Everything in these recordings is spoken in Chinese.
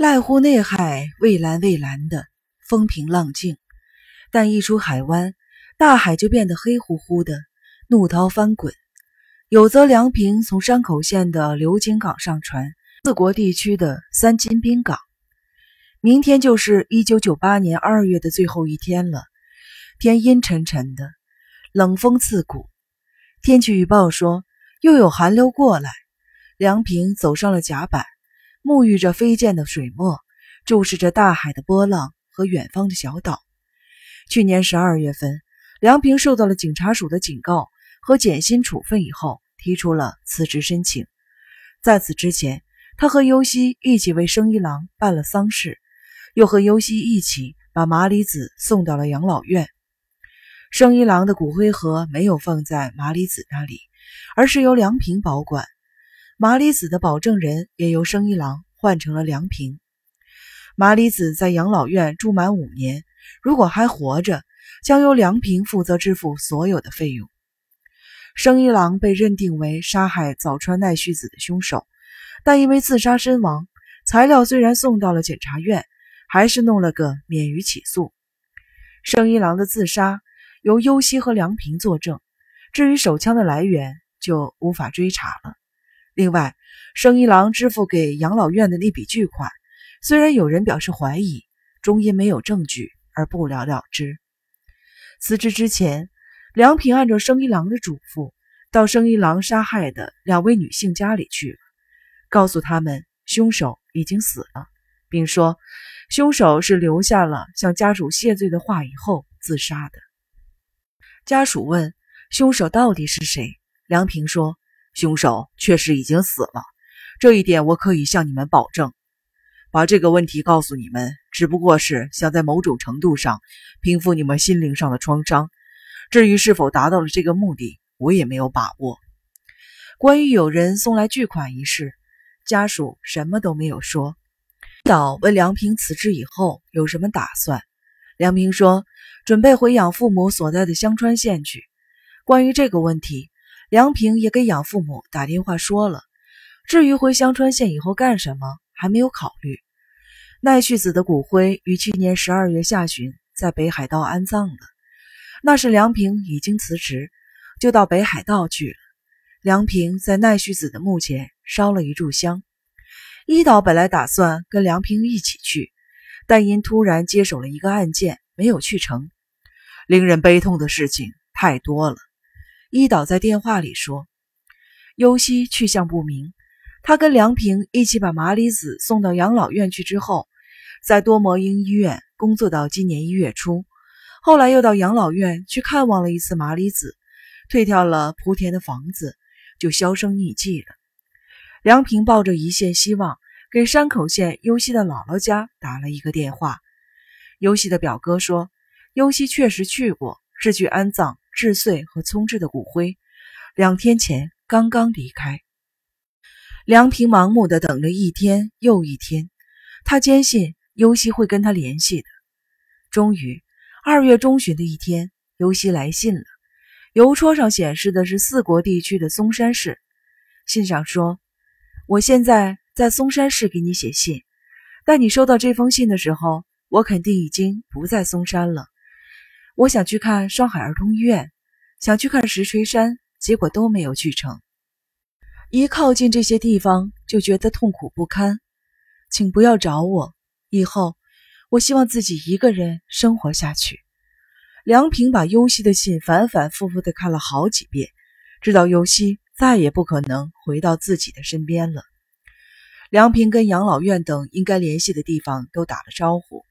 濑户内海蔚蓝蔚蓝的，风平浪静，但一出海湾，大海就变得黑乎乎的，怒涛翻滚。有则梁平从山口县的流经港上船，四国地区的三金滨港。明天就是一九九八年二月的最后一天了，天阴沉沉的，冷风刺骨。天气预报说又有寒流过来。梁平走上了甲板。沐浴着飞溅的水墨，注视着大海的波浪和远方的小岛。去年十二月份，梁平受到了警察署的警告和减薪处分以后，提出了辞职申请。在此之前，他和尤西一起为生一郎办了丧事，又和尤西一起把麻里子送到了养老院。生一郎的骨灰盒没有放在麻里子那里，而是由梁平保管。麻里子的保证人也由生一郎换成了梁平。麻里子在养老院住满五年，如果还活着，将由梁平负责支付所有的费用。生一郎被认定为杀害早川奈绪子的凶手，但因为自杀身亡，材料虽然送到了检察院，还是弄了个免于起诉。生一郎的自杀由优希和梁平作证，至于手枪的来源就无法追查了。另外，生一郎支付给养老院的那笔巨款，虽然有人表示怀疑，终因没有证据而不了了之。辞职之前，梁平按照生一郎的嘱咐，到生一郎杀害的两位女性家里去了，告诉他们凶手已经死了，并说凶手是留下了向家属谢罪的话以后自杀的。家属问凶手到底是谁，梁平说。凶手确实已经死了，这一点我可以向你们保证。把这个问题告诉你们，只不过是想在某种程度上平复你们心灵上的创伤。至于是否达到了这个目的，我也没有把握。关于有人送来巨款一事，家属什么都没有说。岛问梁平辞职以后有什么打算，梁平说准备回养父母所在的香川县去。关于这个问题。梁平也给养父母打电话说了，至于回香川县以后干什么，还没有考虑。奈绪子的骨灰于去年十二月下旬在北海道安葬了，那时梁平已经辞职，就到北海道去了。梁平在奈绪子的墓前烧了一炷香。伊岛本来打算跟梁平一起去，但因突然接手了一个案件，没有去成。令人悲痛的事情太多了。伊岛在电话里说：“优希去向不明。他跟梁平一起把麻里子送到养老院去之后，在多摩英医院工作到今年一月初，后来又到养老院去看望了一次麻里子，退掉了莆田的房子，就销声匿迹了。”梁平抱着一线希望，给山口县优希的姥姥家打了一个电话。优希的表哥说：“优希确实去过，是去安葬。”治穗和聪治的骨灰，两天前刚刚离开。梁平盲目的等了一天又一天，他坚信尤西会跟他联系的。终于，二月中旬的一天，尤西来信了。邮戳上显示的是四国地区的松山市。信上说：“我现在在松山市给你写信，但你收到这封信的时候，我肯定已经不在松山了。”我想去看上海儿童医院，想去看石锤山，结果都没有去成。一靠近这些地方就觉得痛苦不堪，请不要找我。以后我希望自己一个人生活下去。梁平把尤西的信反反复复地看了好几遍，知道尤西再也不可能回到自己的身边了。梁平跟养老院等应该联系的地方都打了招呼。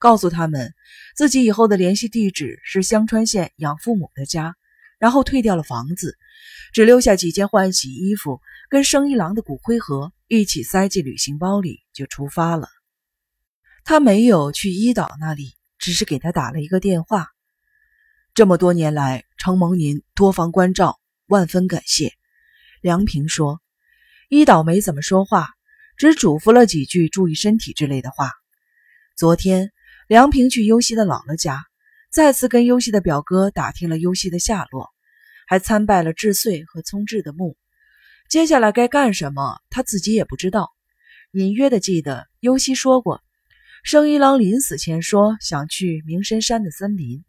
告诉他们，自己以后的联系地址是香川县养父母的家，然后退掉了房子，只留下几件换洗衣服跟生一郎的骨灰盒一起塞进旅行包里就出发了。他没有去伊岛那里，只是给他打了一个电话。这么多年来，承蒙您多方关照，万分感谢。梁平说，伊岛没怎么说话，只嘱咐了几句注意身体之类的话。昨天。梁平去优希的姥姥家，再次跟优希的表哥打听了优希的下落，还参拜了智穗和聪智的墓。接下来该干什么，他自己也不知道，隐约的记得优希说过，生一郎临死前说想去明深山的森林，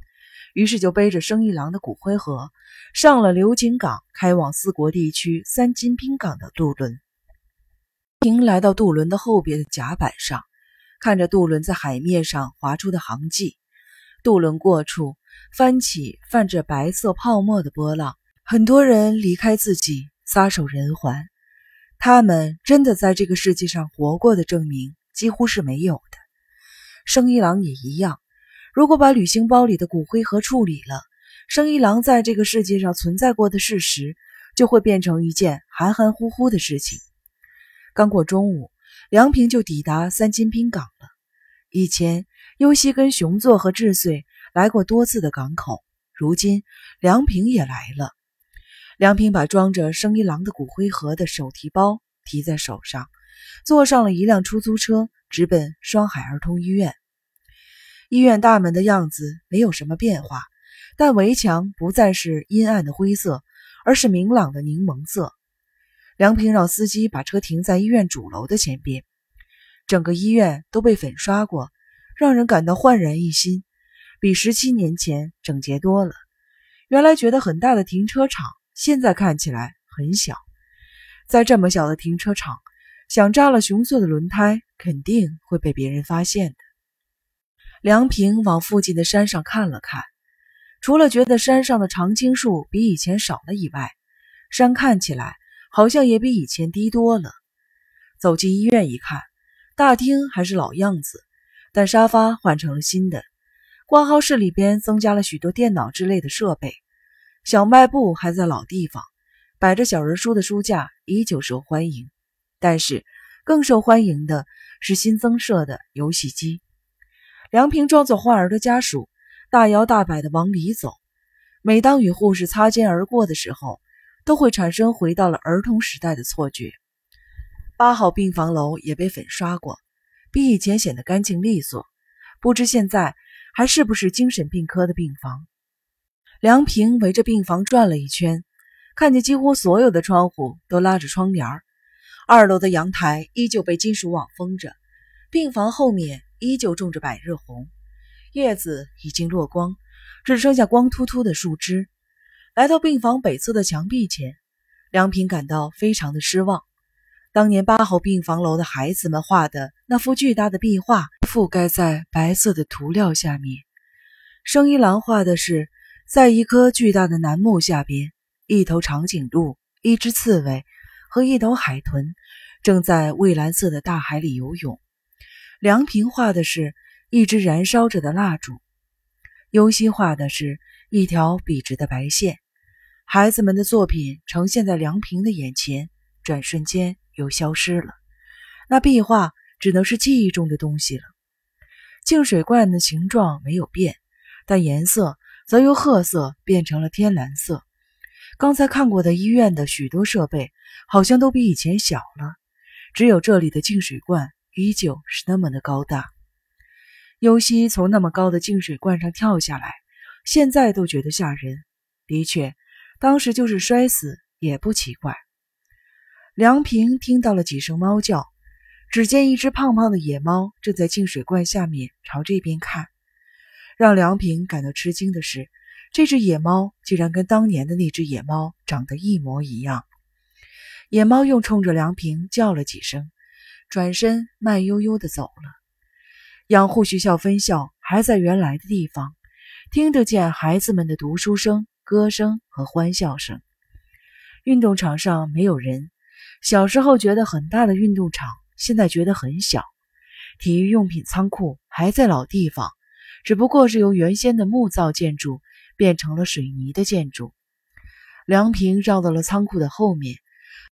于是就背着生一郎的骨灰盒，上了流井港开往四国地区三金滨港的渡轮。平来到渡轮的后边的甲板上，看着渡轮在海面上划出的航迹，渡轮过处翻起泛着白色泡沫的波浪，很多人离开自己，撒手人寰。他们真的在这个世界上活过的证明几乎是没有的。生一郎也一样。如果把旅行包里的骨灰盒处理了，生一郎在这个世界上存在过的事实就会变成一件含含糊糊的事情。刚过中午，梁平就抵达三金滨港了。以前，优希跟熊作和智穗来过多次的港口，如今梁平也来了。梁平把装着生一郎的骨灰盒的手提包提在手上，坐上了一辆出租车，直奔双海儿童医院。医院大门的样子没有什么变化，但围墙不再是阴暗的灰色，而是明朗的柠檬色。梁平让司机把车停在医院主楼的前边，整个医院都被粉刷过，让人感到焕然一新，比十七年前整洁多了。原来觉得很大的停车场。现在看起来很小，在这么小的停车场，想扎了熊色的轮胎，肯定会被别人发现的。梁平往附近的山上看了看，除了觉得山上的常青树比以前少了以外，山看起来好像也比以前低多了。走进医院一看，大厅还是老样子，但沙发换成了新的，挂号室里边增加了许多电脑之类的设备。小卖部还在老地方，摆着小人书的书架依旧受欢迎，但是更受欢迎的是新增设的游戏机。梁平装作患儿的家属，大摇大摆地往里走。每当与护士擦肩而过的时候，都会产生回到了儿童时代的错觉。八号病房楼也被粉刷过，比以前显得干净利索。不知现在还是不是精神病科的病房？梁平围着病房转了一圈，看见几乎所有的窗户都拉着窗帘。二楼的阳台依旧被金属网封着，病房后面依旧种着百日红，叶子已经落光，只剩下光秃秃的树枝。来到病房北侧的墙壁前，梁平感到非常的失望。当年八号病房楼的孩子们画的那幅巨大的壁画，覆盖在白色的涂料下面。生一郎画的是。在一棵巨大的楠木下边，一头长颈鹿、一只刺猬和一头海豚正在蔚蓝色的大海里游泳。梁平画的是一只燃烧着的蜡烛，尤西画的是一条笔直的白线。孩子们的作品呈现在梁平的眼前，转瞬间又消失了。那壁画只能是记忆中的东西了。净水罐的形状没有变，但颜色。则由褐色变成了天蓝色。刚才看过的医院的许多设备好像都比以前小了，只有这里的净水罐依旧是那么的高大。尤西从那么高的净水罐上跳下来，现在都觉得吓人。的确，当时就是摔死也不奇怪。梁平听到了几声猫叫，只见一只胖胖的野猫正在净水罐下面朝这边看。让梁平感到吃惊的是，这只野猫竟然跟当年的那只野猫长得一模一样。野猫又冲着梁平叫了几声，转身慢悠悠地走了。养护学校分校还在原来的地方，听得见孩子们的读书声、歌声和欢笑声。运动场上没有人，小时候觉得很大的运动场，现在觉得很小。体育用品仓库还在老地方。只不过是由原先的木造建筑变成了水泥的建筑。梁平绕到了仓库的后面，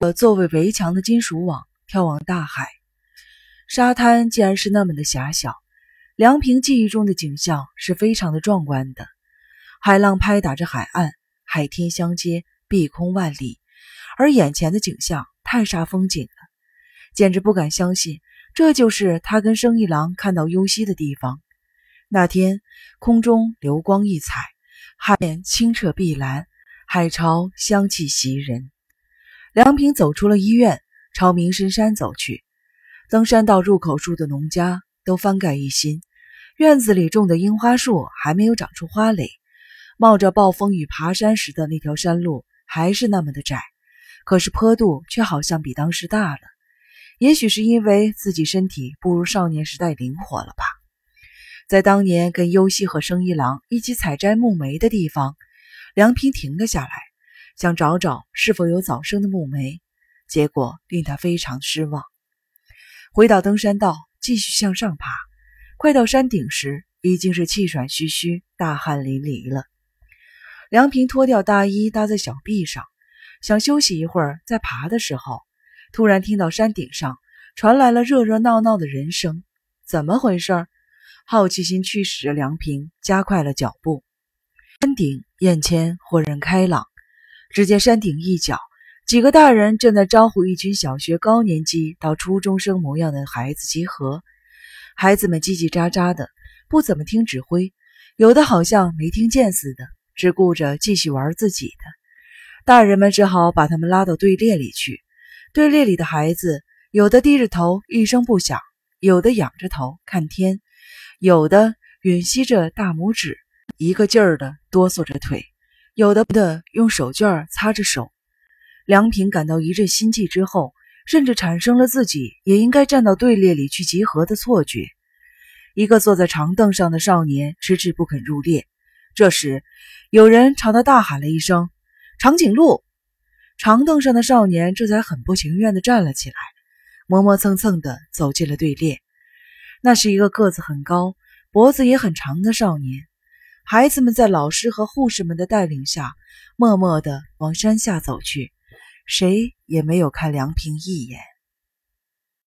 呃，作为围墙的金属网眺望大海。沙滩竟然是那么的狭小。梁平记忆中的景象是非常的壮观的，海浪拍打着海岸，海天相接，碧空万里。而眼前的景象太煞风景了，简直不敢相信，这就是他跟生一郎看到幽西的地方。那天空中流光溢彩，海面清澈碧蓝，海潮香气袭人。梁平走出了医院，朝明深山走去。登山道入口处的农家都翻盖一新，院子里种的樱花树还没有长出花蕾。冒着暴风雨爬山时的那条山路还是那么的窄，可是坡度却好像比当时大了。也许是因为自己身体不如少年时代灵活了吧。在当年跟优希和生一郎一起采摘木梅的地方，梁平停了下来，想找找是否有早生的木梅，结果令他非常失望。回到登山道，继续向上爬，快到山顶时，已经是气喘吁吁、大汗淋漓了。梁平脱掉大衣搭在小臂上，想休息一会儿再爬的时候，突然听到山顶上传来了热热闹闹的人声。怎么回事？好奇心驱使着梁平加快了脚步。山顶眼前豁然开朗，只见山顶一角，几个大人正在招呼一群小学高年级到初中生模样的孩子集合。孩子们叽叽喳喳的，不怎么听指挥，有的好像没听见似的。只顾着继续玩自己的，大人们只好把他们拉到队列里去。队列里的孩子，有的低着头一声不响，有的仰着头看天，有的吮吸着大拇指，一个劲儿的哆嗦着腿，有的的用手绢擦着手。梁平感到一阵心悸之后，甚至产生了自己也应该站到队列里去集合的错觉。一个坐在长凳上的少年迟迟不肯入列。这时，有人朝他大喊了一声：“长颈鹿！”长凳上的少年这才很不情愿地站了起来，磨磨蹭蹭地走进了队列。那是一个个子很高、脖子也很长的少年。孩子们在老师和护士们的带领下，默默地往山下走去，谁也没有看梁平一眼。